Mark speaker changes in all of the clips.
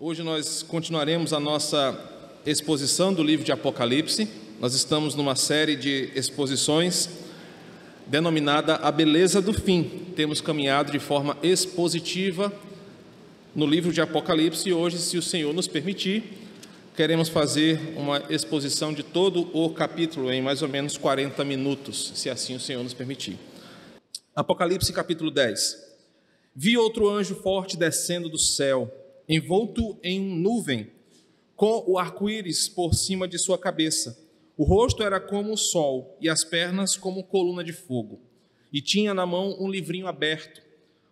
Speaker 1: Hoje nós continuaremos a nossa exposição do livro de Apocalipse. Nós estamos numa série de exposições denominada A Beleza do Fim. Temos caminhado de forma expositiva no livro de Apocalipse e hoje, se o Senhor nos permitir, queremos fazer uma exposição de todo o capítulo em mais ou menos 40 minutos, se assim o Senhor nos permitir. Apocalipse capítulo 10. Vi outro anjo forte descendo do céu envolto em nuvem, com o arco-íris por cima de sua cabeça. O rosto era como o sol e as pernas como coluna de fogo. E tinha na mão um livrinho aberto.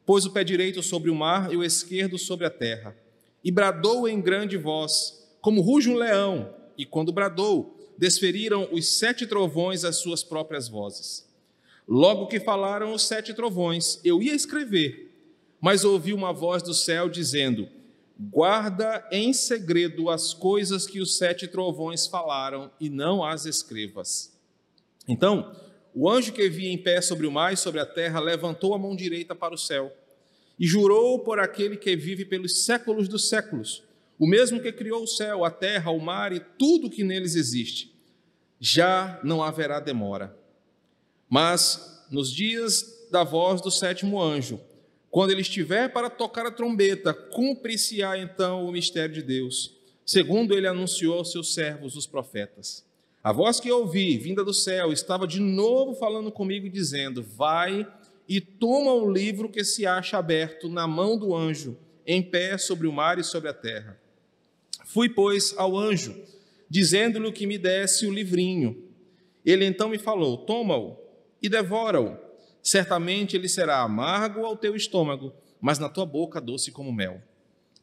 Speaker 1: Pôs o pé direito sobre o mar e o esquerdo sobre a terra. E bradou em grande voz, como ruge um leão. E quando bradou, desferiram os sete trovões as suas próprias vozes. Logo que falaram os sete trovões, eu ia escrever, mas ouvi uma voz do céu dizendo: Guarda em segredo as coisas que os sete trovões falaram e não as escrevas. Então, o anjo que via em pé sobre o mar e sobre a terra levantou a mão direita para o céu e jurou por aquele que vive pelos séculos dos séculos, o mesmo que criou o céu, a terra, o mar e tudo que neles existe. Já não haverá demora. Mas nos dias da voz do sétimo anjo, quando ele estiver para tocar a trombeta, cumprir-se-á então o mistério de Deus, segundo ele anunciou aos seus servos, os profetas. A voz que eu ouvi, vinda do céu, estava de novo falando comigo, dizendo: Vai e toma o livro que se acha aberto na mão do anjo, em pé sobre o mar e sobre a terra. Fui, pois, ao anjo, dizendo-lhe que me desse o livrinho. Ele então me falou: Toma-o e devora-o certamente ele será amargo ao teu estômago, mas na tua boca doce como mel.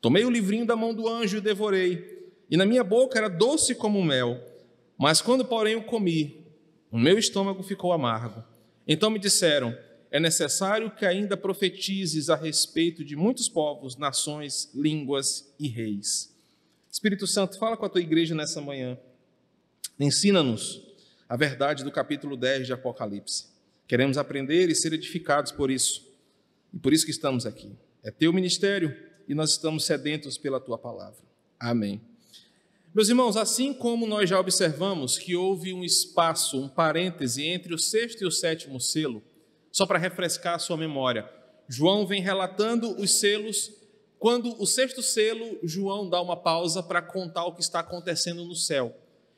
Speaker 1: Tomei o livrinho da mão do anjo e devorei, e na minha boca era doce como mel, mas quando, porém, o comi, o meu estômago ficou amargo. Então me disseram: é necessário que ainda profetizes a respeito de muitos povos, nações, línguas e reis. Espírito Santo, fala com a tua igreja nessa manhã. Ensina-nos a verdade do capítulo 10 de Apocalipse. Queremos aprender e ser edificados por isso. E por isso que estamos aqui. É teu ministério e nós estamos sedentos pela tua palavra. Amém. Meus irmãos, assim como nós já observamos que houve um espaço, um parêntese entre o sexto e o sétimo selo, só para refrescar a sua memória, João vem relatando os selos. Quando o sexto selo, João dá uma pausa para contar o que está acontecendo no céu.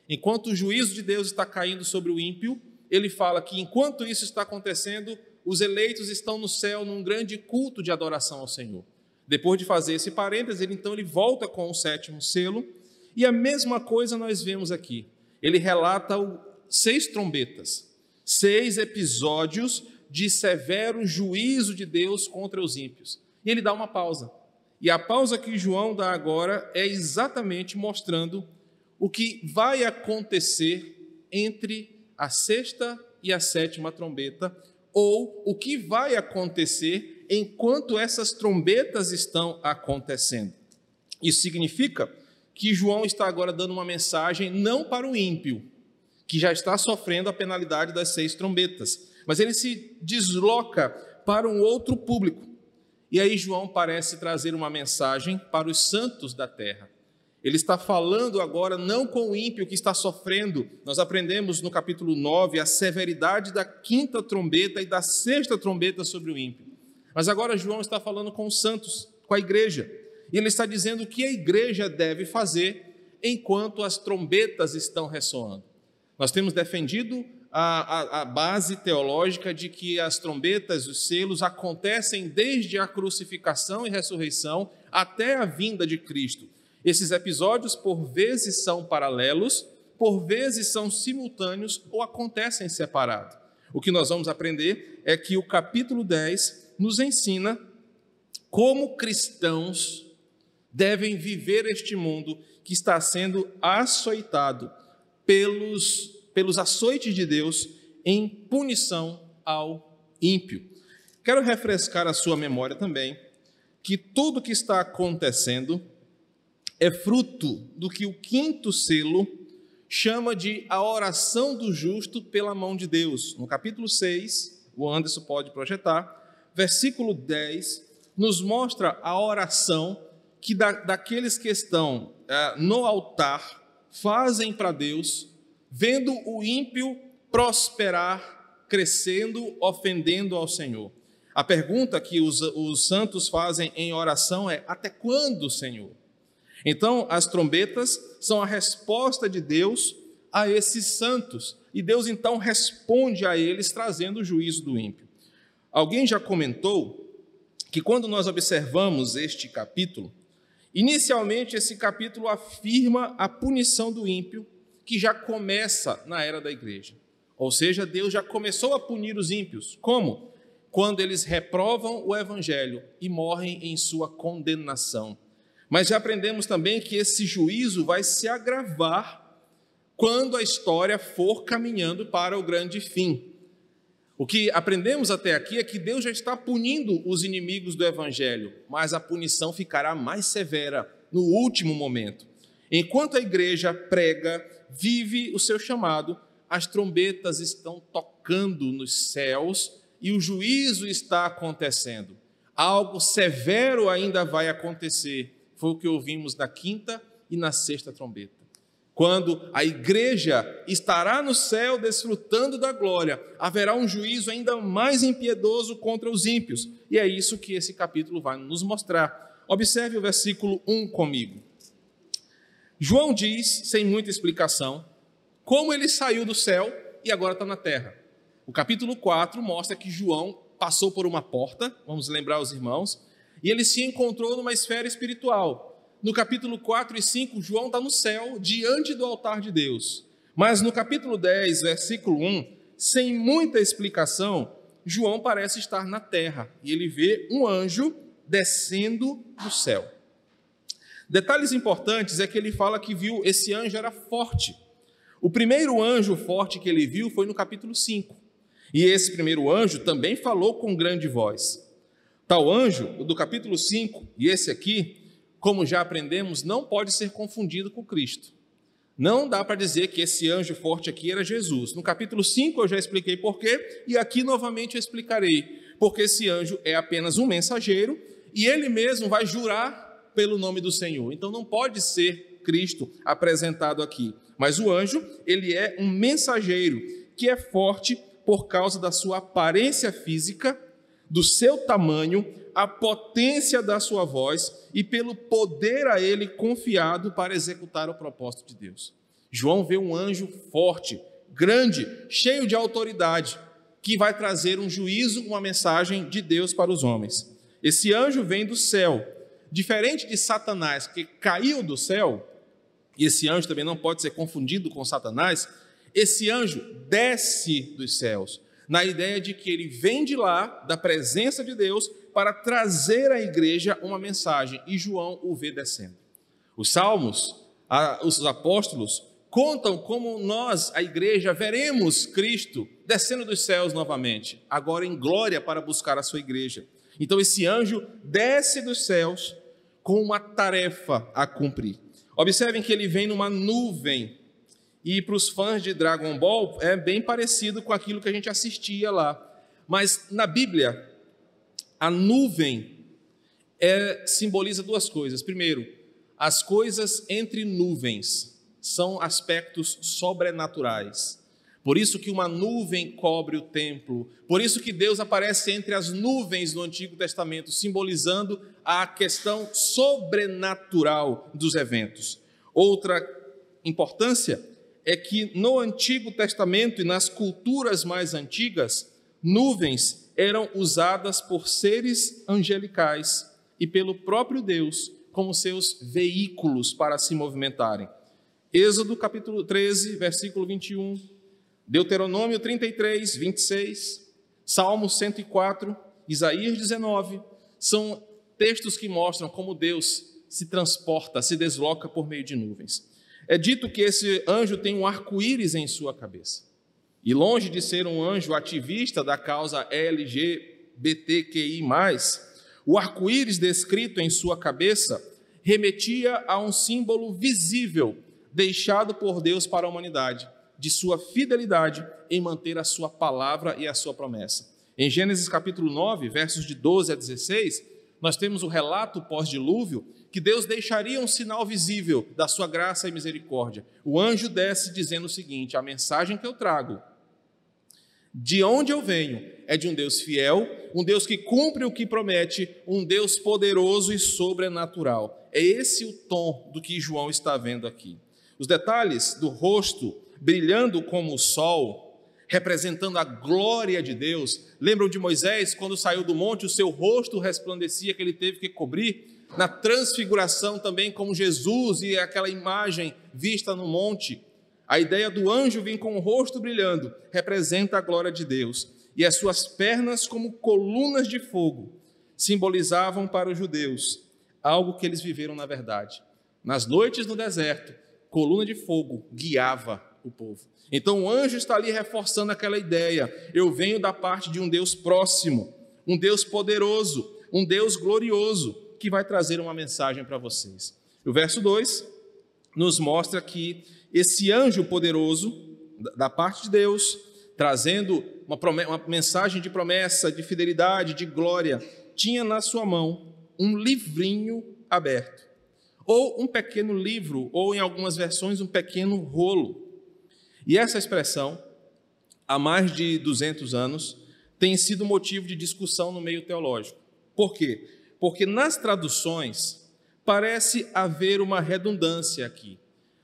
Speaker 1: Enquanto o juízo de Deus está caindo sobre o ímpio, ele fala que enquanto isso está acontecendo, os eleitos estão no céu num grande culto de adoração ao Senhor. Depois de fazer esse parênteses, ele então ele volta com o sétimo selo, e a mesma coisa nós vemos aqui. Ele relata o, seis trombetas, seis episódios de severo juízo de Deus contra os ímpios. E ele dá uma pausa. E a pausa que João dá agora é exatamente mostrando o que vai acontecer entre a sexta e a sétima trombeta, ou o que vai acontecer enquanto essas trombetas estão acontecendo. Isso significa que João está agora dando uma mensagem não para o ímpio, que já está sofrendo a penalidade das seis trombetas, mas ele se desloca para um outro público. E aí João parece trazer uma mensagem para os santos da terra. Ele está falando agora não com o ímpio que está sofrendo. Nós aprendemos no capítulo 9 a severidade da quinta trombeta e da sexta trombeta sobre o ímpio. Mas agora João está falando com os santos, com a igreja. E ele está dizendo o que a igreja deve fazer enquanto as trombetas estão ressoando. Nós temos defendido a, a, a, base teológica de que as trombetas, os selos, acontecem desde a crucificação e ressurreição até a vinda de Cristo. Esses episódios, por vezes, são paralelos, por vezes são simultâneos ou acontecem separados. O que nós vamos aprender é que o capítulo 10 nos ensina como cristãos devem viver este mundo que está sendo açoitado pelos, pelos açoites de Deus em punição ao ímpio. Quero refrescar a sua memória também que tudo que está acontecendo é fruto do que o quinto selo chama de a oração do justo pela mão de Deus. No capítulo 6, o Anderson pode projetar, versículo 10, nos mostra a oração que da, daqueles que estão é, no altar fazem para Deus, vendo o ímpio prosperar, crescendo, ofendendo ao Senhor. A pergunta que os, os santos fazem em oração é: até quando, Senhor? Então, as trombetas são a resposta de Deus a esses santos, e Deus então responde a eles trazendo o juízo do ímpio. Alguém já comentou que quando nós observamos este capítulo, inicialmente esse capítulo afirma a punição do ímpio, que já começa na era da igreja. Ou seja, Deus já começou a punir os ímpios. Como? Quando eles reprovam o evangelho e morrem em sua condenação. Mas já aprendemos também que esse juízo vai se agravar quando a história for caminhando para o grande fim. O que aprendemos até aqui é que Deus já está punindo os inimigos do evangelho, mas a punição ficará mais severa no último momento. Enquanto a igreja prega, vive o seu chamado, as trombetas estão tocando nos céus e o juízo está acontecendo. Algo severo ainda vai acontecer foi o que ouvimos na quinta e na sexta trombeta. Quando a igreja estará no céu desfrutando da glória, haverá um juízo ainda mais impiedoso contra os ímpios. E é isso que esse capítulo vai nos mostrar. Observe o versículo 1 comigo. João diz, sem muita explicação, como ele saiu do céu e agora está na terra. O capítulo 4 mostra que João passou por uma porta, vamos lembrar os irmãos, e ele se encontrou numa esfera espiritual. No capítulo 4 e 5, João está no céu, diante do altar de Deus. Mas no capítulo 10, versículo 1, sem muita explicação, João parece estar na terra e ele vê um anjo descendo do céu. Detalhes importantes é que ele fala que viu esse anjo era forte. O primeiro anjo forte que ele viu foi no capítulo 5. E esse primeiro anjo também falou com grande voz. Tal anjo, do capítulo 5, e esse aqui, como já aprendemos, não pode ser confundido com Cristo. Não dá para dizer que esse anjo forte aqui era Jesus. No capítulo 5 eu já expliquei porquê, e aqui novamente eu explicarei. Porque esse anjo é apenas um mensageiro e ele mesmo vai jurar pelo nome do Senhor. Então não pode ser Cristo apresentado aqui. Mas o anjo, ele é um mensageiro que é forte por causa da sua aparência física do seu tamanho, a potência da sua voz e pelo poder a ele confiado para executar o propósito de Deus. João vê um anjo forte, grande, cheio de autoridade, que vai trazer um juízo, uma mensagem de Deus para os homens. Esse anjo vem do céu, diferente de Satanás, que caiu do céu, e esse anjo também não pode ser confundido com Satanás, esse anjo desce dos céus na ideia de que ele vem de lá, da presença de Deus, para trazer à igreja uma mensagem, e João o vê descendo. Os salmos, os apóstolos, contam como nós, a igreja, veremos Cristo descendo dos céus novamente, agora em glória para buscar a sua igreja. Então esse anjo desce dos céus com uma tarefa a cumprir. Observem que ele vem numa nuvem e para os fãs de Dragon Ball é bem parecido com aquilo que a gente assistia lá. Mas na Bíblia, a nuvem é, simboliza duas coisas. Primeiro, as coisas entre nuvens são aspectos sobrenaturais. Por isso que uma nuvem cobre o templo. Por isso que Deus aparece entre as nuvens no Antigo Testamento, simbolizando a questão sobrenatural dos eventos. Outra importância é que no Antigo Testamento e nas culturas mais antigas, nuvens eram usadas por seres angelicais e pelo próprio Deus como seus veículos para se movimentarem. Êxodo capítulo 13, versículo 21, Deuteronômio 33, 26, Salmo 104, Isaías 19, são textos que mostram como Deus se transporta, se desloca por meio de nuvens. É dito que esse anjo tem um arco-íris em sua cabeça. E longe de ser um anjo ativista da causa LGBTQI, o arco-íris descrito em sua cabeça remetia a um símbolo visível deixado por Deus para a humanidade, de sua fidelidade em manter a sua palavra e a sua promessa. Em Gênesis capítulo 9, versos de 12 a 16, nós temos o relato pós-dilúvio que Deus deixaria um sinal visível da sua graça e misericórdia. O anjo desce dizendo o seguinte: a mensagem que eu trago, de onde eu venho, é de um Deus fiel, um Deus que cumpre o que promete, um Deus poderoso e sobrenatural. É esse o tom do que João está vendo aqui. Os detalhes do rosto brilhando como o sol, representando a glória de Deus. Lembram de Moisés, quando saiu do monte, o seu rosto resplandecia, que ele teve que cobrir? Na transfiguração também, como Jesus e aquela imagem vista no monte. A ideia do anjo vir com o rosto brilhando representa a glória de Deus. E as suas pernas, como colunas de fogo, simbolizavam para os judeus algo que eles viveram na verdade. Nas noites no deserto, coluna de fogo guiava o povo. Então o anjo está ali reforçando aquela ideia. Eu venho da parte de um Deus próximo, um Deus poderoso, um Deus glorioso, que vai trazer uma mensagem para vocês. O verso 2 nos mostra que esse anjo poderoso, da parte de Deus, trazendo uma, uma mensagem de promessa, de fidelidade, de glória, tinha na sua mão um livrinho aberto, ou um pequeno livro, ou em algumas versões, um pequeno rolo. E essa expressão, há mais de 200 anos, tem sido motivo de discussão no meio teológico. Por quê? Porque nas traduções parece haver uma redundância aqui.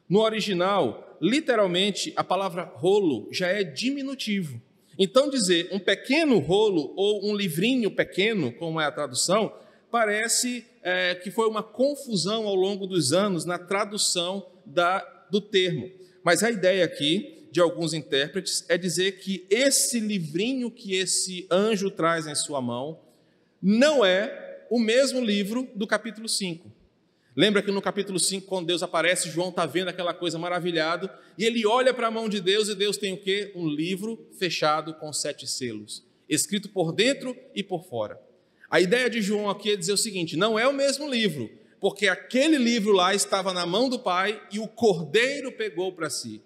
Speaker 1: No original, literalmente, a palavra rolo já é diminutivo. Então, dizer um pequeno rolo ou um livrinho pequeno, como é a tradução, parece é, que foi uma confusão ao longo dos anos na tradução da, do termo. Mas a ideia aqui de alguns intérpretes é dizer que esse livrinho que esse anjo traz em sua mão não é o mesmo livro do capítulo 5. Lembra que no capítulo 5, quando Deus aparece, João está vendo aquela coisa maravilhado, e ele olha para a mão de Deus e Deus tem o quê? Um livro fechado com sete selos, escrito por dentro e por fora. A ideia de João aqui é dizer o seguinte: não é o mesmo livro, porque aquele livro lá estava na mão do Pai e o cordeiro pegou para si.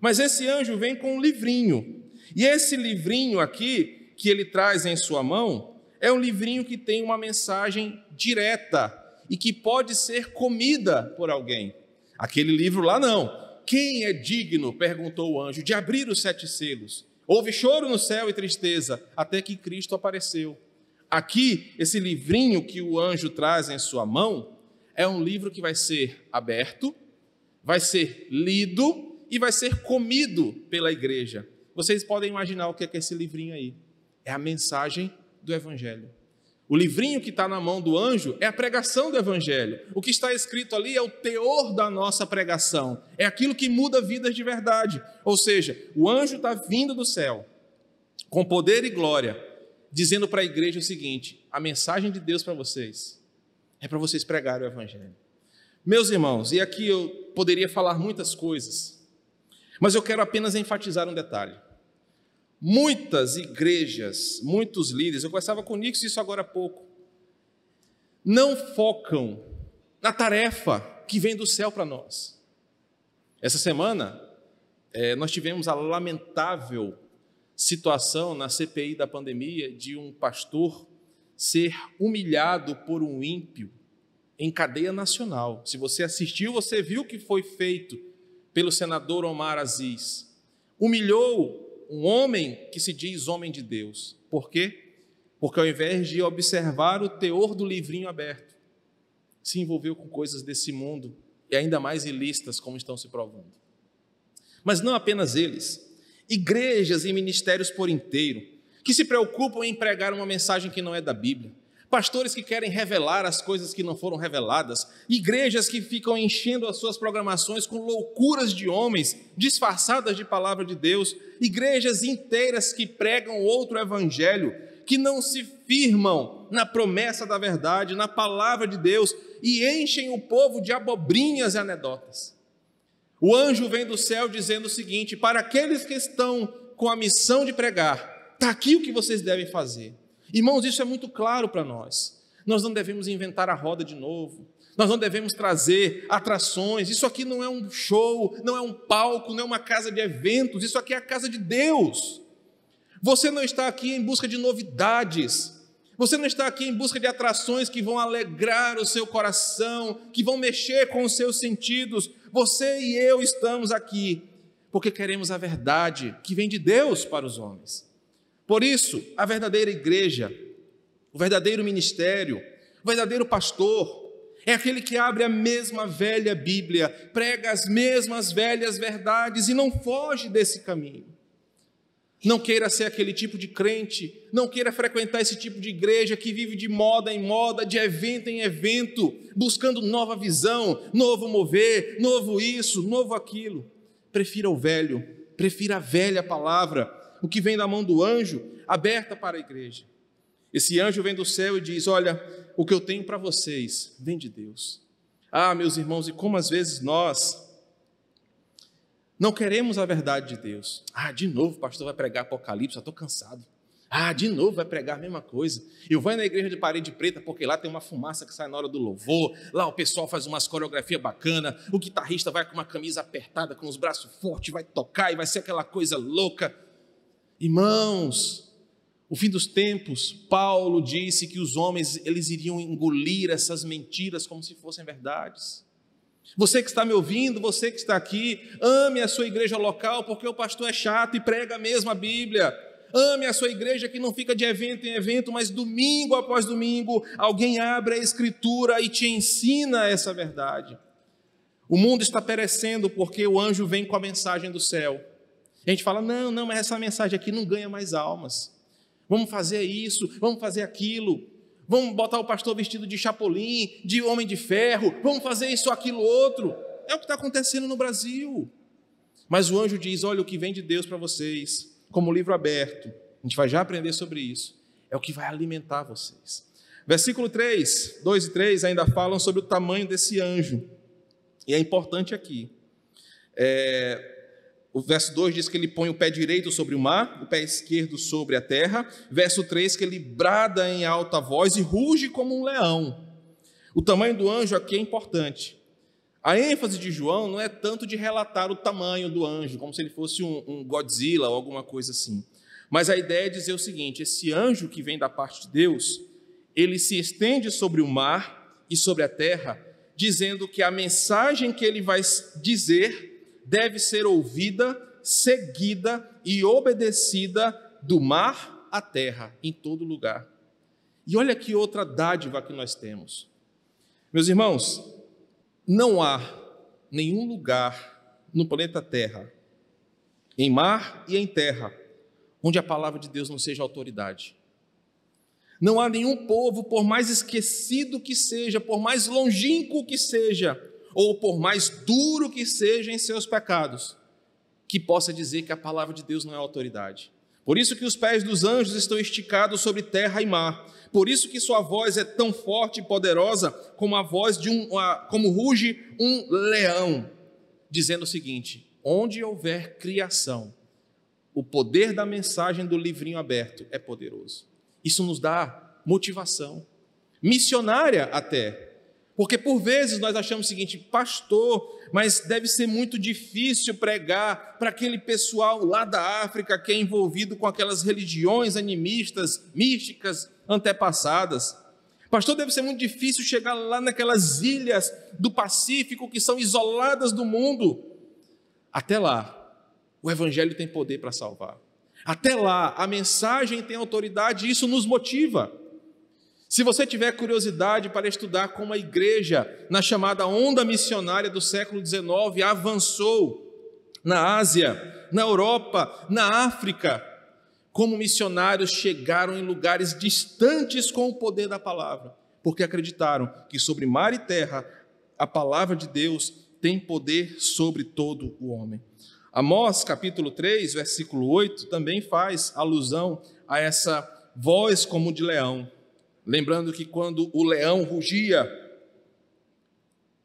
Speaker 1: Mas esse anjo vem com um livrinho. E esse livrinho aqui, que ele traz em sua mão, é um livrinho que tem uma mensagem direta e que pode ser comida por alguém. Aquele livro lá não. Quem é digno, perguntou o anjo, de abrir os sete selos? Houve choro no céu e tristeza, até que Cristo apareceu. Aqui, esse livrinho que o anjo traz em sua mão, é um livro que vai ser aberto, vai ser lido e vai ser comido pela igreja. Vocês podem imaginar o que é, que é esse livrinho aí? É a mensagem do Evangelho. O livrinho que está na mão do anjo é a pregação do Evangelho. O que está escrito ali é o teor da nossa pregação. É aquilo que muda vidas de verdade. Ou seja, o anjo está vindo do céu, com poder e glória, dizendo para a igreja o seguinte: a mensagem de Deus para vocês é para vocês pregarem o Evangelho. Meus irmãos, e aqui eu poderia falar muitas coisas, mas eu quero apenas enfatizar um detalhe. Muitas igrejas, muitos líderes, eu conversava com o Nix isso agora há pouco, não focam na tarefa que vem do céu para nós. Essa semana, é, nós tivemos a lamentável situação na CPI da pandemia de um pastor ser humilhado por um ímpio em cadeia nacional. Se você assistiu, você viu o que foi feito pelo senador Omar Aziz. Humilhou um homem que se diz homem de Deus. Por quê? Porque ao invés de observar o teor do livrinho aberto, se envolveu com coisas desse mundo e ainda mais ilícitas como estão se provando. Mas não apenas eles, igrejas e ministérios por inteiro que se preocupam em pregar uma mensagem que não é da Bíblia, pastores que querem revelar as coisas que não foram reveladas, igrejas que ficam enchendo as suas programações com loucuras de homens disfarçadas de palavra de Deus, igrejas inteiras que pregam outro evangelho, que não se firmam na promessa da verdade, na palavra de Deus e enchem o povo de abobrinhas e anedotas. O anjo vem do céu dizendo o seguinte: para aqueles que estão com a missão de pregar, Está aqui o que vocês devem fazer. Irmãos, isso é muito claro para nós. Nós não devemos inventar a roda de novo. Nós não devemos trazer atrações. Isso aqui não é um show, não é um palco, não é uma casa de eventos. Isso aqui é a casa de Deus. Você não está aqui em busca de novidades. Você não está aqui em busca de atrações que vão alegrar o seu coração, que vão mexer com os seus sentidos. Você e eu estamos aqui porque queremos a verdade que vem de Deus para os homens. Por isso, a verdadeira igreja, o verdadeiro ministério, o verdadeiro pastor, é aquele que abre a mesma velha Bíblia, prega as mesmas velhas verdades e não foge desse caminho. Não queira ser aquele tipo de crente, não queira frequentar esse tipo de igreja que vive de moda em moda, de evento em evento, buscando nova visão, novo mover, novo isso, novo aquilo. Prefira o velho, prefira a velha palavra, o que vem da mão do anjo, aberta para a igreja. Esse anjo vem do céu e diz: Olha, o que eu tenho para vocês vem de Deus. Ah, meus irmãos, e como às vezes nós não queremos a verdade de Deus. Ah, de novo o pastor vai pregar Apocalipse, já estou cansado. Ah, de novo vai pregar a mesma coisa. Eu vou na igreja de parede preta porque lá tem uma fumaça que sai na hora do louvor. Lá o pessoal faz umas coreografias bacana. O guitarrista vai com uma camisa apertada, com os braços fortes, vai tocar e vai ser aquela coisa louca. Irmãos, o fim dos tempos, Paulo disse que os homens eles iriam engolir essas mentiras como se fossem verdades. Você que está me ouvindo, você que está aqui, ame a sua igreja local, porque o pastor é chato e prega a mesma Bíblia. Ame a sua igreja que não fica de evento em evento, mas domingo após domingo alguém abre a Escritura e te ensina essa verdade. O mundo está perecendo porque o anjo vem com a mensagem do céu. A gente fala: não, não, mas essa mensagem aqui não ganha mais almas vamos fazer isso, vamos fazer aquilo, vamos botar o pastor vestido de chapolim, de homem de ferro, vamos fazer isso, aquilo, outro. É o que está acontecendo no Brasil. Mas o anjo diz: olha, o que vem de Deus para vocês, como livro aberto, a gente vai já aprender sobre isso, é o que vai alimentar vocês. Versículo 3, 2 e 3 ainda falam sobre o tamanho desse anjo, e é importante aqui. É, o verso 2 diz que ele põe o pé direito sobre o mar, o pé esquerdo sobre a terra. Verso 3 que ele brada em alta voz e ruge como um leão. O tamanho do anjo aqui é importante. A ênfase de João não é tanto de relatar o tamanho do anjo, como se ele fosse um, um Godzilla ou alguma coisa assim. Mas a ideia é dizer o seguinte: esse anjo que vem da parte de Deus, ele se estende sobre o mar e sobre a terra, dizendo que a mensagem que ele vai dizer deve ser ouvida, seguida e obedecida do mar à terra, em todo lugar. E olha que outra dádiva que nós temos. Meus irmãos, não há nenhum lugar no planeta Terra, em mar e em terra, onde a palavra de Deus não seja autoridade. Não há nenhum povo, por mais esquecido que seja, por mais longínquo que seja, ou por mais duro que seja em seus pecados, que possa dizer que a palavra de Deus não é autoridade. Por isso que os pés dos anjos estão esticados sobre terra e mar. Por isso que sua voz é tão forte e poderosa como a voz de um, como ruge um leão, dizendo o seguinte: onde houver criação, o poder da mensagem do livrinho aberto é poderoso. Isso nos dá motivação, missionária até, porque por vezes nós achamos o seguinte, pastor, mas deve ser muito difícil pregar para aquele pessoal lá da África que é envolvido com aquelas religiões animistas, místicas, antepassadas. Pastor, deve ser muito difícil chegar lá naquelas ilhas do Pacífico que são isoladas do mundo. Até lá, o Evangelho tem poder para salvar. Até lá, a mensagem tem autoridade e isso nos motiva. Se você tiver curiosidade para estudar como a igreja, na chamada onda missionária do século XIX, avançou na Ásia, na Europa, na África, como missionários chegaram em lugares distantes com o poder da palavra, porque acreditaram que sobre mar e terra a palavra de Deus tem poder sobre todo o homem. Amós capítulo 3, versículo 8, também faz alusão a essa voz como de leão. Lembrando que quando o leão rugia,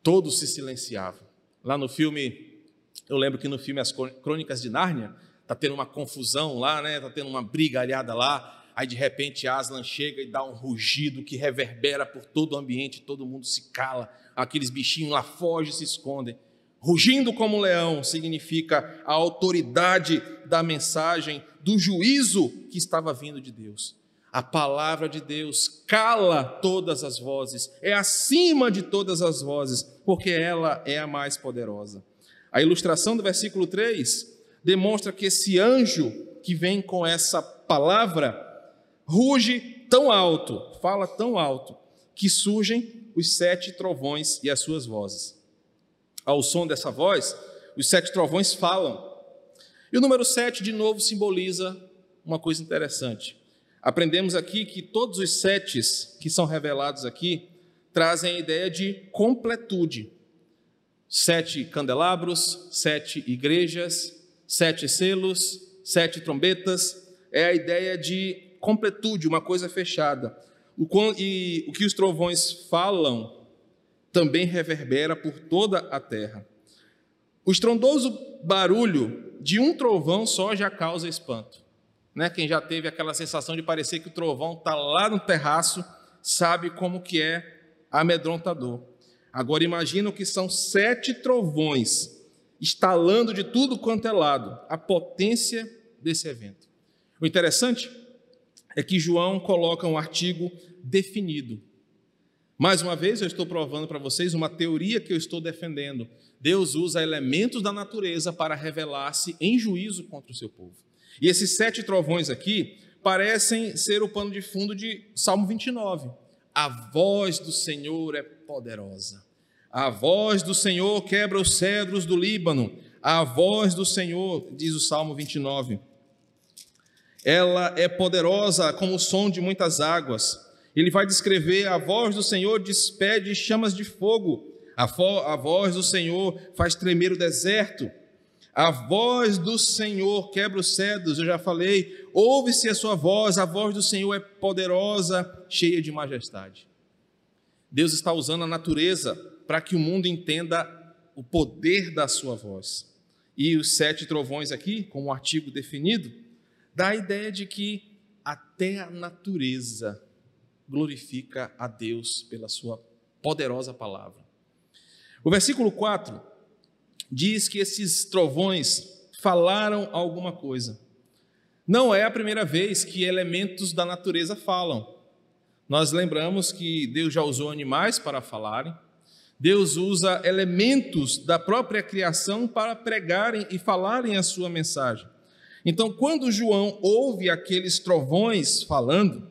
Speaker 1: todos se silenciavam. Lá no filme, eu lembro que no filme As Crônicas de Nárnia, tá tendo uma confusão lá, né? Tá tendo uma brigalhada lá. Aí de repente Aslan chega e dá um rugido que reverbera por todo o ambiente, todo mundo se cala. Aqueles bichinhos lá fogem e se escondem. Rugindo como leão significa a autoridade da mensagem, do juízo que estava vindo de Deus. A palavra de Deus cala todas as vozes, é acima de todas as vozes, porque ela é a mais poderosa. A ilustração do versículo 3 demonstra que esse anjo que vem com essa palavra ruge tão alto, fala tão alto, que surgem os sete trovões e as suas vozes. Ao som dessa voz, os sete trovões falam. E o número sete, de novo, simboliza uma coisa interessante. Aprendemos aqui que todos os setes que são revelados aqui trazem a ideia de completude. Sete candelabros, sete igrejas, sete selos, sete trombetas, é a ideia de completude, uma coisa fechada. E o que os trovões falam também reverbera por toda a terra. O estrondoso barulho de um trovão só já causa espanto. Né? Quem já teve aquela sensação de parecer que o trovão está lá no terraço, sabe como que é amedrontador. Agora imagina que são sete trovões estalando de tudo quanto é lado, a potência desse evento. O interessante é que João coloca um artigo definido. Mais uma vez, eu estou provando para vocês uma teoria que eu estou defendendo. Deus usa elementos da natureza para revelar-se em juízo contra o seu povo. E esses sete trovões aqui parecem ser o pano de fundo de Salmo 29. A voz do Senhor é poderosa. A voz do Senhor quebra os cedros do Líbano. A voz do Senhor, diz o Salmo 29. Ela é poderosa como o som de muitas águas. Ele vai descrever: a voz do Senhor despede chamas de fogo. A, a voz do Senhor faz tremer o deserto. A voz do Senhor quebra os cedros, eu já falei. Ouve-se a sua voz, a voz do Senhor é poderosa, cheia de majestade. Deus está usando a natureza para que o mundo entenda o poder da sua voz. E os sete trovões aqui, como um artigo definido, dá a ideia de que até a natureza glorifica a Deus pela sua poderosa palavra. O versículo 4 diz que esses trovões falaram alguma coisa. Não é a primeira vez que elementos da natureza falam. Nós lembramos que Deus já usou animais para falarem, Deus usa elementos da própria criação para pregarem e falarem a sua mensagem. Então, quando João ouve aqueles trovões falando,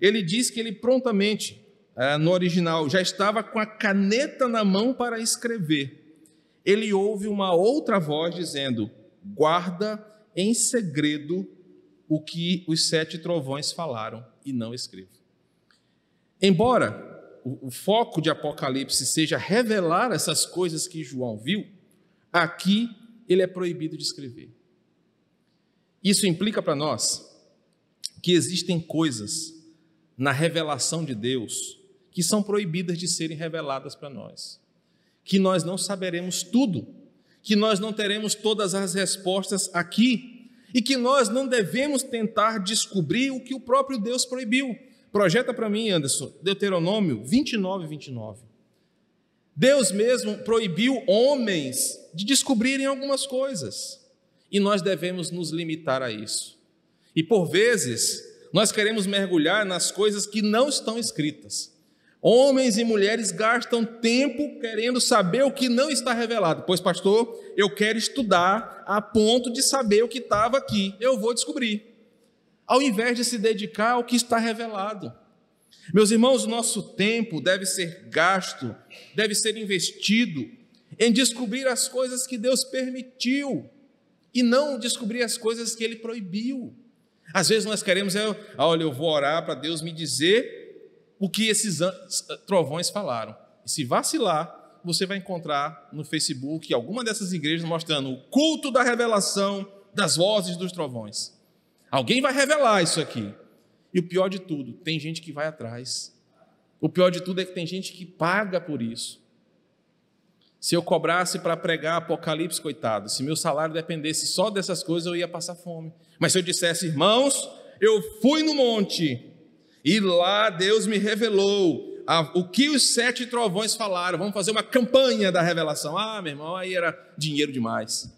Speaker 1: ele diz que ele prontamente, eh, no original, já estava com a caneta na mão para escrever. Ele ouve uma outra voz dizendo: Guarda em segredo o que os sete trovões falaram e não escreva. Embora o, o foco de Apocalipse seja revelar essas coisas que João viu, aqui ele é proibido de escrever. Isso implica para nós que existem coisas na revelação de Deus que são proibidas de serem reveladas para nós, que nós não saberemos tudo, que nós não teremos todas as respostas aqui e que nós não devemos tentar descobrir o que o próprio Deus proibiu. Projeta para mim, Anderson, Deuteronômio 29, 29. Deus mesmo proibiu homens de descobrirem algumas coisas. E nós devemos nos limitar a isso. E por vezes, nós queremos mergulhar nas coisas que não estão escritas. Homens e mulheres gastam tempo querendo saber o que não está revelado. Pois, pastor, eu quero estudar a ponto de saber o que estava aqui. Eu vou descobrir ao invés de se dedicar ao que está revelado. Meus irmãos, o nosso tempo deve ser gasto, deve ser investido em descobrir as coisas que Deus permitiu e não descobrir as coisas que Ele proibiu. Às vezes nós queremos, é, olha, eu vou orar para Deus me dizer o que esses trovões falaram. E se vacilar, você vai encontrar no Facebook alguma dessas igrejas mostrando o culto da revelação das vozes dos trovões. Alguém vai revelar isso aqui. E o pior de tudo, tem gente que vai atrás. O pior de tudo é que tem gente que paga por isso. Se eu cobrasse para pregar Apocalipse, coitado, se meu salário dependesse só dessas coisas, eu ia passar fome. Mas se eu dissesse, irmãos, eu fui no monte e lá Deus me revelou o que os sete trovões falaram, vamos fazer uma campanha da revelação. Ah, meu irmão, aí era dinheiro demais.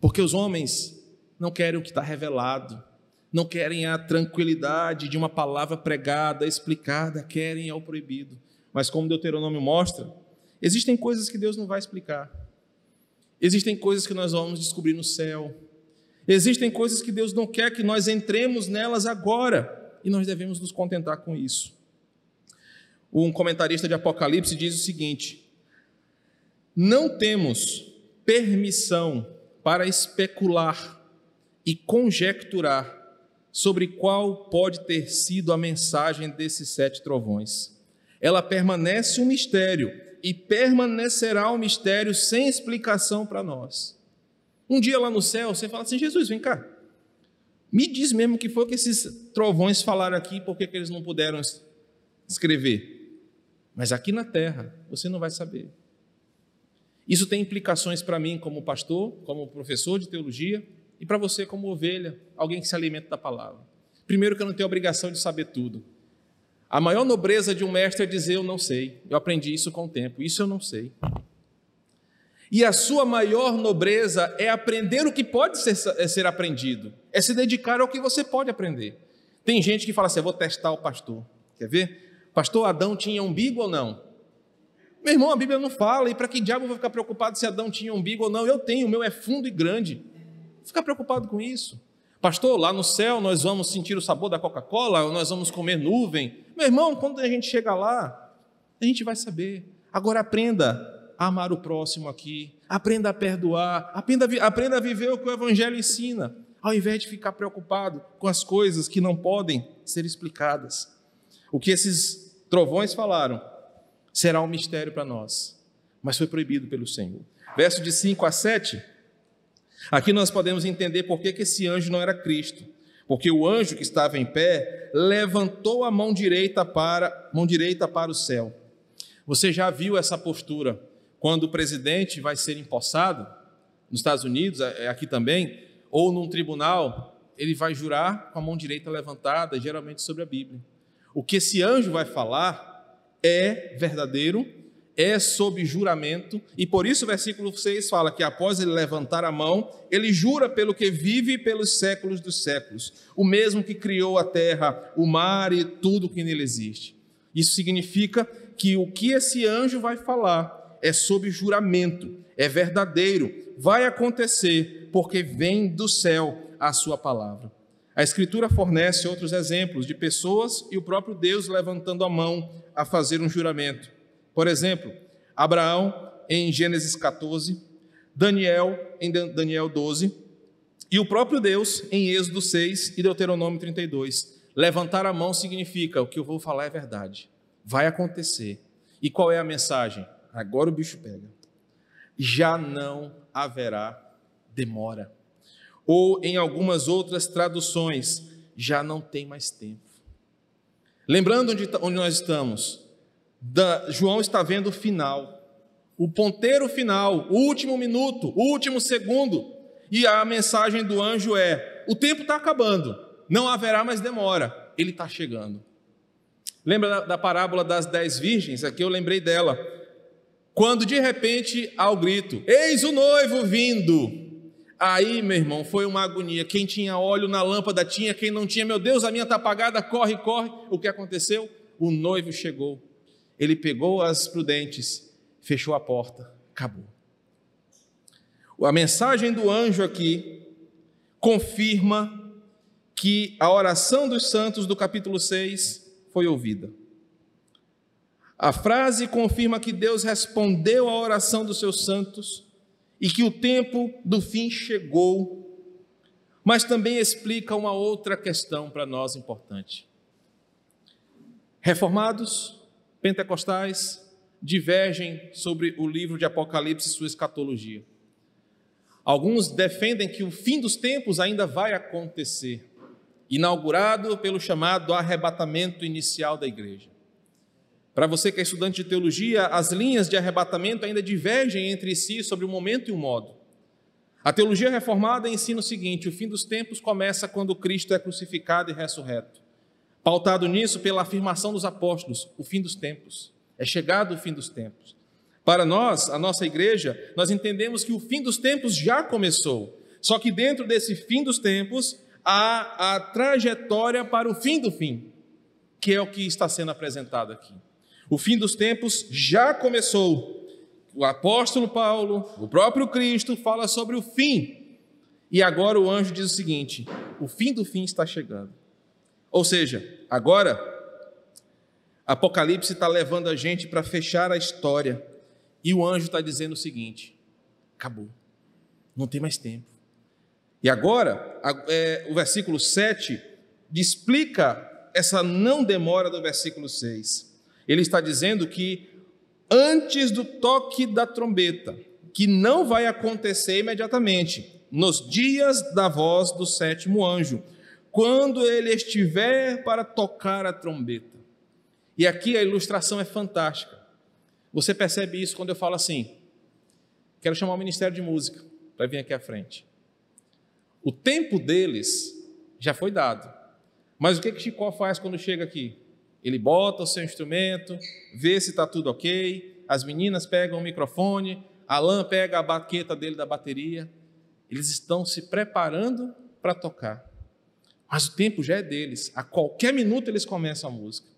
Speaker 1: Porque os homens não querem o que está revelado, não querem a tranquilidade de uma palavra pregada, explicada, querem ao proibido. Mas como Deuteronômio mostra, existem coisas que Deus não vai explicar. Existem coisas que nós vamos descobrir no céu. Existem coisas que Deus não quer que nós entremos nelas agora, e nós devemos nos contentar com isso. Um comentarista de Apocalipse diz o seguinte: Não temos permissão para especular e conjecturar sobre qual pode ter sido a mensagem desses sete trovões. Ela permanece um mistério e permanecerá um mistério sem explicação para nós. Um dia lá no céu, você fala assim: Jesus, vem cá. Me diz mesmo que foi que esses trovões falaram aqui, por que eles não puderam escrever? Mas aqui na terra, você não vai saber. Isso tem implicações para mim como pastor, como professor de teologia, e para você como ovelha, alguém que se alimenta da palavra. Primeiro que eu não tenho obrigação de saber tudo. A maior nobreza de um mestre é dizer eu não sei. Eu aprendi isso com o tempo. Isso eu não sei. E a sua maior nobreza é aprender o que pode ser, é ser aprendido. É se dedicar ao que você pode aprender. Tem gente que fala assim: eu vou testar o pastor. Quer ver? Pastor Adão tinha umbigo ou não? Meu irmão, a Bíblia não fala. E para que diabo eu vou ficar preocupado se Adão tinha umbigo ou não? Eu tenho, o meu é fundo e grande. Ficar preocupado com isso. Pastor, lá no céu nós vamos sentir o sabor da Coca-Cola, nós vamos comer nuvem. Meu irmão, quando a gente chega lá, a gente vai saber. Agora aprenda a amar o próximo aqui, aprenda a perdoar, aprenda aprenda a viver o que o Evangelho ensina, ao invés de ficar preocupado com as coisas que não podem ser explicadas. O que esses trovões falaram será um mistério para nós, mas foi proibido pelo Senhor. Verso de 5 a 7 Aqui nós podemos entender por que, que esse anjo não era Cristo. Porque o anjo que estava em pé levantou a mão direita para mão direita para o céu. Você já viu essa postura quando o presidente vai ser empossado nos Estados Unidos, é, é aqui também, ou num tribunal, ele vai jurar com a mão direita levantada, geralmente sobre a Bíblia. O que esse anjo vai falar é verdadeiro é sob juramento, e por isso o versículo 6 fala que após ele levantar a mão, ele jura pelo que vive pelos séculos dos séculos, o mesmo que criou a terra, o mar e tudo que nele existe. Isso significa que o que esse anjo vai falar é sob juramento, é verdadeiro, vai acontecer, porque vem do céu a sua palavra. A Escritura fornece outros exemplos de pessoas e o próprio Deus levantando a mão a fazer um juramento. Por exemplo, Abraão em Gênesis 14, Daniel em Daniel 12 e o próprio Deus em Êxodo 6 e Deuteronômio 32. Levantar a mão significa o que eu vou falar é verdade. Vai acontecer. E qual é a mensagem? Agora o bicho pega. Já não haverá demora. Ou em algumas outras traduções, já não tem mais tempo. Lembrando onde, onde nós estamos, da, João está vendo o final, o ponteiro final, o último minuto, o último segundo, e a mensagem do anjo é: o tempo está acabando, não haverá mais demora, ele está chegando. Lembra da, da parábola das dez virgens? Aqui eu lembrei dela. Quando de repente há o grito: Eis o noivo vindo. Aí, meu irmão, foi uma agonia. Quem tinha óleo na lâmpada tinha, quem não tinha, meu Deus, a minha está apagada, corre, corre. O que aconteceu? O noivo chegou. Ele pegou as prudentes, fechou a porta, acabou. A mensagem do anjo aqui confirma que a oração dos santos do capítulo 6 foi ouvida. A frase confirma que Deus respondeu à oração dos seus santos e que o tempo do fim chegou, mas também explica uma outra questão para nós importante. Reformados, pentecostais divergem sobre o livro de Apocalipse e sua escatologia. Alguns defendem que o fim dos tempos ainda vai acontecer, inaugurado pelo chamado arrebatamento inicial da igreja. Para você que é estudante de teologia, as linhas de arrebatamento ainda divergem entre si sobre o momento e o modo. A teologia reformada ensina o seguinte: o fim dos tempos começa quando Cristo é crucificado e ressurreto pautado nisso pela afirmação dos apóstolos, o fim dos tempos. É chegado o fim dos tempos. Para nós, a nossa igreja, nós entendemos que o fim dos tempos já começou. Só que dentro desse fim dos tempos há a trajetória para o fim do fim, que é o que está sendo apresentado aqui. O fim dos tempos já começou. O apóstolo Paulo, o próprio Cristo, fala sobre o fim. E agora o anjo diz o seguinte: o fim do fim está chegando. Ou seja, agora, Apocalipse está levando a gente para fechar a história. E o anjo está dizendo o seguinte: acabou, não tem mais tempo. E agora, é, o versículo 7 explica essa não demora do versículo 6. Ele está dizendo que antes do toque da trombeta, que não vai acontecer imediatamente, nos dias da voz do sétimo anjo, quando ele estiver para tocar a trombeta. E aqui a ilustração é fantástica. Você percebe isso quando eu falo assim: quero chamar o Ministério de Música para vir aqui à frente. O tempo deles já foi dado. Mas o que que Chicó faz quando chega aqui? Ele bota o seu instrumento, vê se está tudo ok, as meninas pegam o microfone, Alan pega a baqueta dele da bateria. Eles estão se preparando para tocar. Mas o tempo já é deles. A qualquer minuto eles começam a música.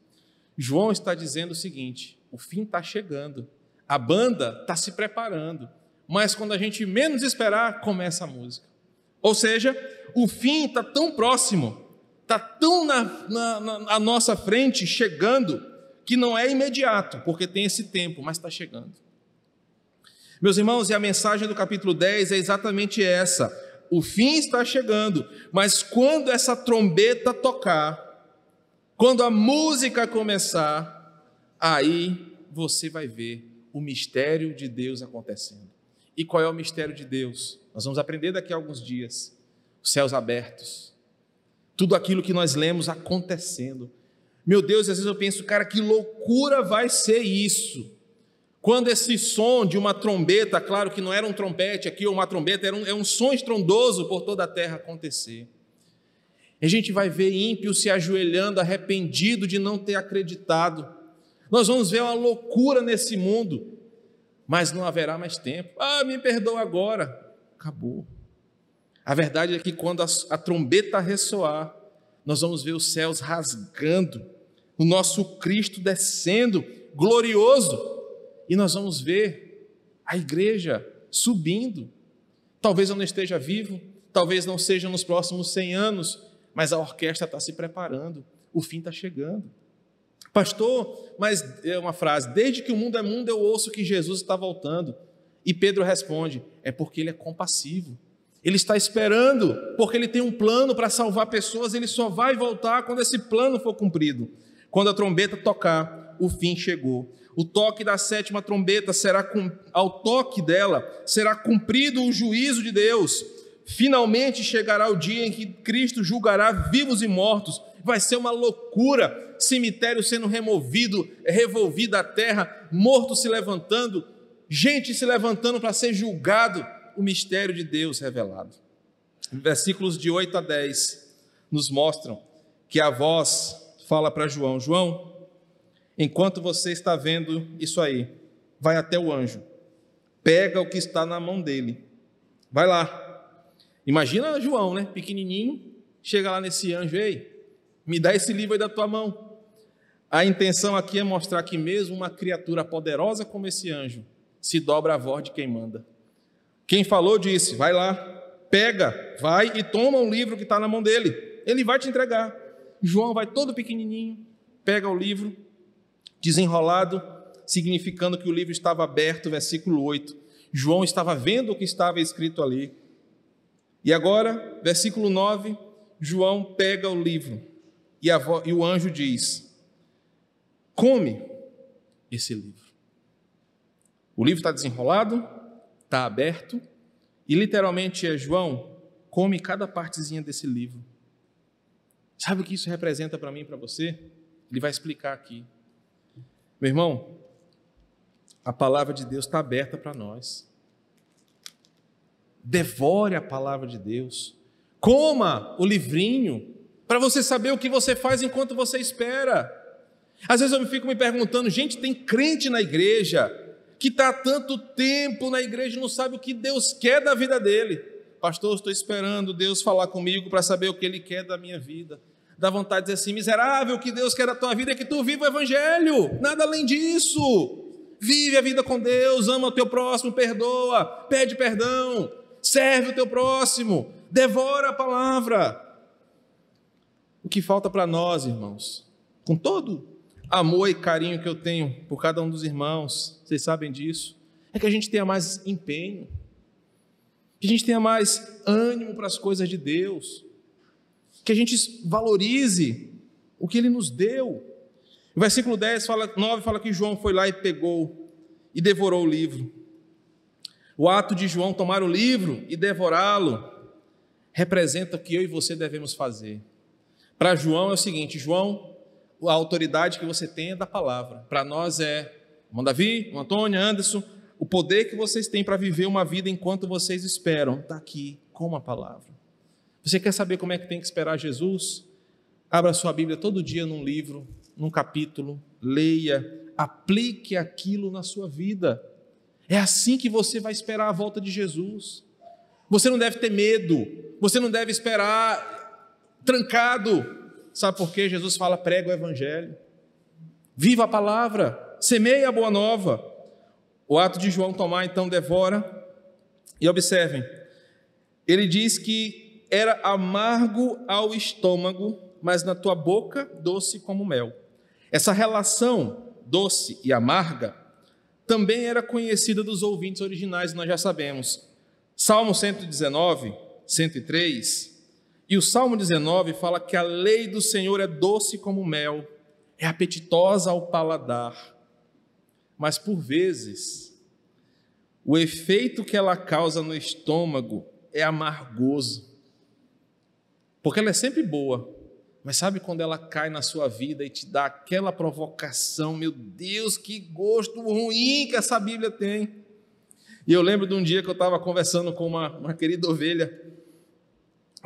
Speaker 1: João está dizendo o seguinte: o fim está chegando. A banda está se preparando. Mas quando a gente menos esperar, começa a música. Ou seja, o fim está tão próximo, está tão na, na, na nossa frente, chegando, que não é imediato, porque tem esse tempo, mas está chegando. Meus irmãos, e a mensagem do capítulo 10 é exatamente essa. O fim está chegando, mas quando essa trombeta tocar, quando a música começar, aí você vai ver o mistério de Deus acontecendo. E qual é o mistério de Deus? Nós vamos aprender daqui a alguns dias. Os céus abertos. Tudo aquilo que nós lemos acontecendo. Meu Deus, às vezes eu penso, cara, que loucura vai ser isso. Quando esse som de uma trombeta, claro que não era um trompete aqui ou uma trombeta, era um, é um som estrondoso por toda a terra acontecer. A gente vai ver ímpio se ajoelhando, arrependido de não ter acreditado. Nós vamos ver uma loucura nesse mundo mas não haverá mais tempo. Ah, me perdoa agora. Acabou. A verdade é que quando a, a trombeta ressoar, nós vamos ver os céus rasgando, o nosso Cristo descendo, glorioso, e nós vamos ver a igreja subindo. Talvez eu não esteja vivo, talvez não seja nos próximos 100 anos, mas a orquestra está se preparando, o fim está chegando. Pastor, mas é uma frase: desde que o mundo é mundo, eu ouço que Jesus está voltando. E Pedro responde: é porque ele é compassivo. Ele está esperando, porque ele tem um plano para salvar pessoas, ele só vai voltar quando esse plano for cumprido. Quando a trombeta tocar, o fim chegou. O toque da sétima trombeta será ao toque dela será cumprido o juízo de Deus. Finalmente chegará o dia em que Cristo julgará vivos e mortos. Vai ser uma loucura cemitério sendo removido, revolvido a terra, morto se levantando, gente se levantando para ser julgado, o mistério de Deus revelado. Versículos de 8 a 10 nos mostram que a voz fala para João: João, enquanto você está vendo isso aí, vai até o anjo, pega o que está na mão dele, vai lá. Imagina João, né? Pequenininho, chega lá nesse anjo, ei, me dá esse livro aí da tua mão. A intenção aqui é mostrar que, mesmo uma criatura poderosa como esse anjo, se dobra a voz de quem manda. Quem falou disse: vai lá, pega, vai e toma o livro que está na mão dele. Ele vai te entregar. João vai todo pequenininho, pega o livro, desenrolado, significando que o livro estava aberto, versículo 8. João estava vendo o que estava escrito ali. E agora, versículo 9, João pega o livro e, e o anjo diz: come esse livro. O livro está desenrolado, está aberto, e literalmente é João, come cada partezinha desse livro. Sabe o que isso representa para mim e para você? Ele vai explicar aqui. Meu irmão, a palavra de Deus está aberta para nós. Devore a palavra de Deus. Coma o livrinho, para você saber o que você faz enquanto você espera. Às vezes eu fico me perguntando, gente, tem crente na igreja que está há tanto tempo na igreja e não sabe o que Deus quer da vida dele. Pastor, estou esperando Deus falar comigo para saber o que Ele quer da minha vida. Dá vontade de dizer assim: miserável, o que Deus quer da tua vida é que tu viva o Evangelho, nada além disso. Vive a vida com Deus, ama o teu próximo, perdoa, pede perdão, serve o teu próximo, devora a palavra. O que falta para nós, irmãos, com todo amor e carinho que eu tenho por cada um dos irmãos, vocês sabem disso, é que a gente tenha mais empenho, que a gente tenha mais ânimo para as coisas de Deus, que a gente valorize o que Ele nos deu. O versículo 10 fala, 9 fala que João foi lá e pegou e devorou o livro. O ato de João tomar o livro e devorá-lo representa o que eu e você devemos fazer. Para João é o seguinte: João, a autoridade que você tem é da palavra. Para nós é, irmão Davi, irmão Antônio, Anderson, o poder que vocês têm para viver uma vida enquanto vocês esperam está aqui com a palavra. Você quer saber como é que tem que esperar Jesus? Abra sua Bíblia todo dia num livro, num capítulo, leia, aplique aquilo na sua vida. É assim que você vai esperar a volta de Jesus. Você não deve ter medo, você não deve esperar trancado. Sabe por quê? Jesus fala: prega o Evangelho, viva a palavra, semeia a boa nova. O ato de João tomar então devora, e observem, ele diz que era amargo ao estômago, mas na tua boca doce como mel. Essa relação doce e amarga também era conhecida dos ouvintes originais, nós já sabemos. Salmo 119, 103, e o Salmo 19 fala que a lei do Senhor é doce como mel, é apetitosa ao paladar, mas por vezes o efeito que ela causa no estômago é amargoso, porque ela é sempre boa, mas sabe quando ela cai na sua vida e te dá aquela provocação, meu Deus, que gosto ruim que essa Bíblia tem. E eu lembro de um dia que eu estava conversando com uma, uma querida ovelha,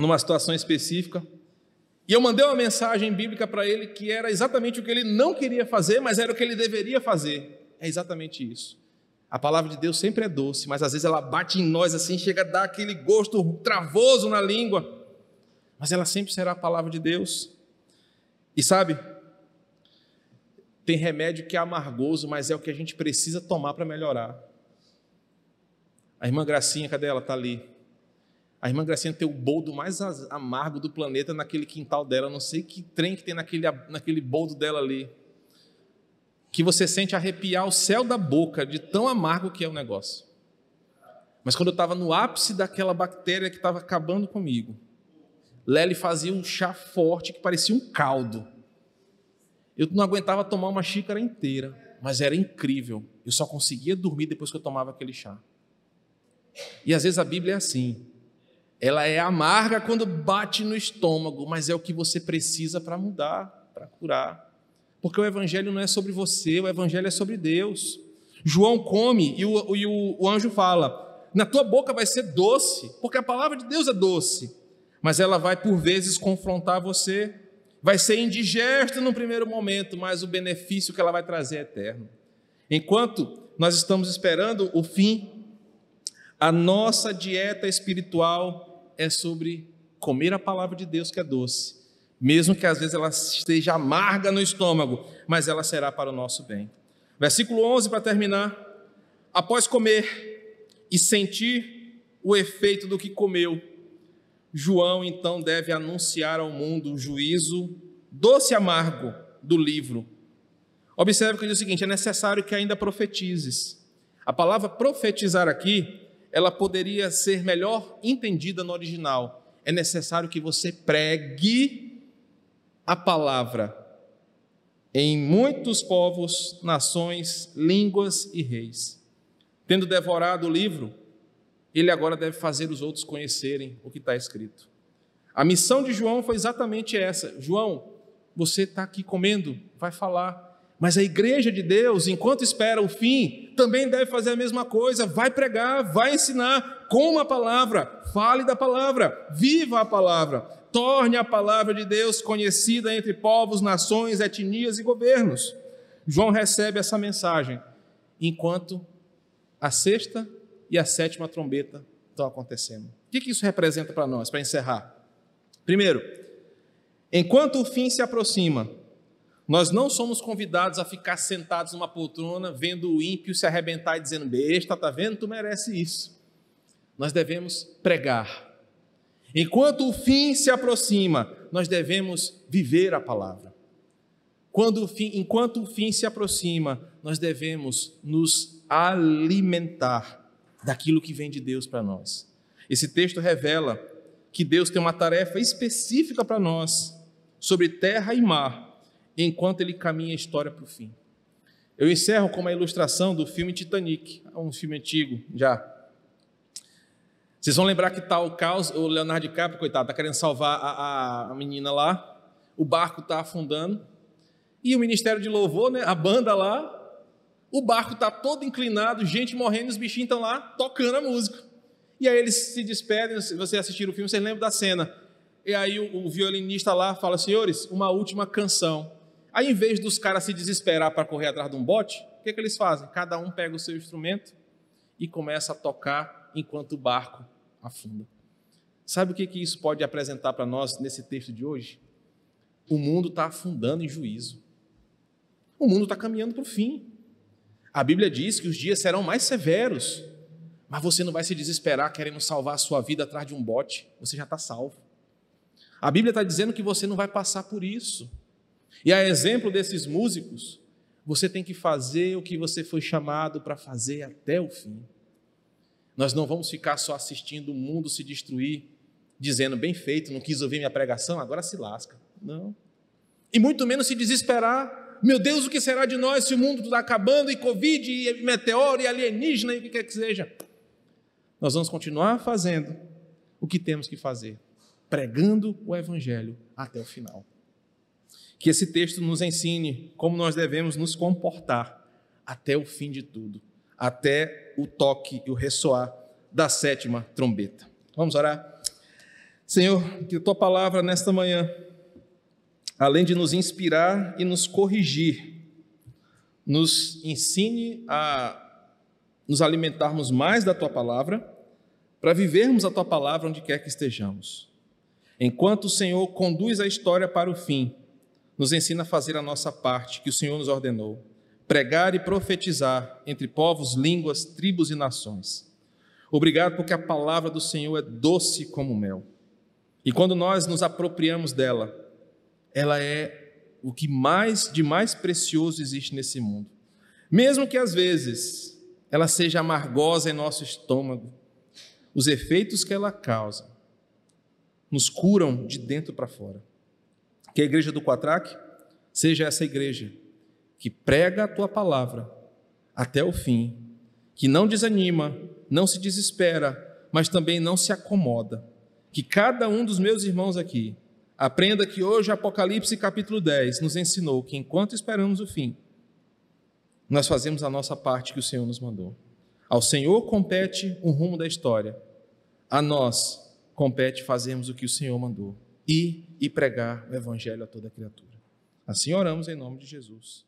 Speaker 1: numa situação específica, e eu mandei uma mensagem bíblica para ele que era exatamente o que ele não queria fazer, mas era o que ele deveria fazer. É exatamente isso. A palavra de Deus sempre é doce, mas às vezes ela bate em nós assim, chega a dar aquele gosto travoso na língua mas ela sempre será a palavra de Deus. E sabe, tem remédio que é amargoso, mas é o que a gente precisa tomar para melhorar. A irmã Gracinha, cadê ela? Está ali. A irmã Gracinha tem o boldo mais amargo do planeta naquele quintal dela. Não sei que trem que tem naquele, naquele boldo dela ali. Que você sente arrepiar o céu da boca de tão amargo que é o negócio. Mas quando eu estava no ápice daquela bactéria que estava acabando comigo, Lely fazia um chá forte que parecia um caldo. Eu não aguentava tomar uma xícara inteira, mas era incrível. Eu só conseguia dormir depois que eu tomava aquele chá. E às vezes a Bíblia é assim. Ela é amarga quando bate no estômago, mas é o que você precisa para mudar, para curar. Porque o Evangelho não é sobre você, o Evangelho é sobre Deus. João come e o, e o, o anjo fala: na tua boca vai ser doce, porque a palavra de Deus é doce mas ela vai por vezes confrontar você. Vai ser indigesta no primeiro momento, mas o benefício que ela vai trazer é eterno. Enquanto nós estamos esperando o fim, a nossa dieta espiritual é sobre comer a palavra de Deus que é doce, mesmo que às vezes ela esteja amarga no estômago, mas ela será para o nosso bem. Versículo 11 para terminar. Após comer e sentir o efeito do que comeu, João então deve anunciar ao mundo o juízo doce e amargo do livro. Observe que diz o seguinte: é necessário que ainda profetizes. A palavra profetizar aqui, ela poderia ser melhor entendida no original. É necessário que você pregue a palavra em muitos povos, nações, línguas e reis. Tendo devorado o livro, ele agora deve fazer os outros conhecerem o que está escrito. A missão de João foi exatamente essa: João, você está aqui comendo, vai falar. Mas a igreja de Deus, enquanto espera o fim, também deve fazer a mesma coisa: vai pregar, vai ensinar com a palavra, fale da palavra, viva a palavra, torne a palavra de Deus conhecida entre povos, nações, etnias e governos. João recebe essa mensagem, enquanto a sexta e a sétima trombeta estão acontecendo. O que isso representa para nós, para encerrar? Primeiro, enquanto o fim se aproxima, nós não somos convidados a ficar sentados numa poltrona, vendo o ímpio se arrebentar e dizendo: besta, tá vendo? Tu merece isso. Nós devemos pregar. Enquanto o fim se aproxima, nós devemos viver a palavra. Quando o fim, enquanto o fim se aproxima, nós devemos nos alimentar daquilo que vem de Deus para nós. Esse texto revela que Deus tem uma tarefa específica para nós sobre terra e mar, enquanto ele caminha a história para o fim. Eu encerro com uma ilustração do filme Titanic, um filme antigo já. Vocês vão lembrar que está o caos, o Leonardo DiCaprio, coitado, está querendo salvar a, a, menina lá, o barco está afundando, e o Ministério de Louvor, né, a banda lá, o barco está todo inclinado, gente morrendo, os bichinhos estão lá tocando a música. E aí eles se despedem, se você assistir o filme, vocês lembram da cena. E aí o, o violinista lá fala, senhores, uma última canção. Aí, em vez dos caras se desesperar para correr atrás de um bote, o que, que eles fazem? Cada um pega o seu instrumento e começa a tocar enquanto o barco afunda. Sabe o que, que isso pode apresentar para nós nesse texto de hoje? O mundo está afundando em juízo. O mundo está caminhando para o fim. A Bíblia diz que os dias serão mais severos, mas você não vai se desesperar querendo salvar a sua vida atrás de um bote, você já está salvo. A Bíblia está dizendo que você não vai passar por isso. E a exemplo desses músicos, você tem que fazer o que você foi chamado para fazer até o fim. Nós não vamos ficar só assistindo o mundo se destruir, dizendo, bem feito, não quis ouvir minha pregação, agora se lasca. Não. E muito menos se desesperar. Meu Deus, o que será de nós se o mundo está acabando, e Covid, e meteoro, e alienígena, e o que quer que seja? Nós vamos continuar fazendo o que temos que fazer, pregando o Evangelho até o final. Que esse texto nos ensine como nós devemos nos comportar até o fim de tudo, até o toque e o ressoar da sétima trombeta. Vamos orar? Senhor, que a tua palavra nesta manhã, além de nos inspirar e nos corrigir, nos ensine a nos alimentarmos mais da tua palavra, para vivermos a tua palavra onde quer que estejamos. Enquanto o Senhor conduz a história para o fim, nos ensina a fazer a nossa parte que o Senhor nos ordenou: pregar e profetizar entre povos, línguas, tribos e nações. Obrigado porque a palavra do Senhor é doce como mel. E quando nós nos apropriamos dela, ela é o que mais de mais precioso existe nesse mundo. Mesmo que às vezes ela seja amargosa em nosso estômago, os efeitos que ela causa nos curam de dentro para fora. Que a igreja do Quatraque seja essa igreja que prega a tua palavra até o fim, que não desanima, não se desespera, mas também não se acomoda. Que cada um dos meus irmãos aqui aprenda que hoje Apocalipse capítulo 10 nos ensinou que enquanto esperamos o fim, nós fazemos a nossa parte que o Senhor nos mandou. Ao Senhor compete o rumo da história, a nós compete fazermos o que o Senhor mandou ir e pregar o Evangelho a toda criatura. Assim oramos em nome de Jesus.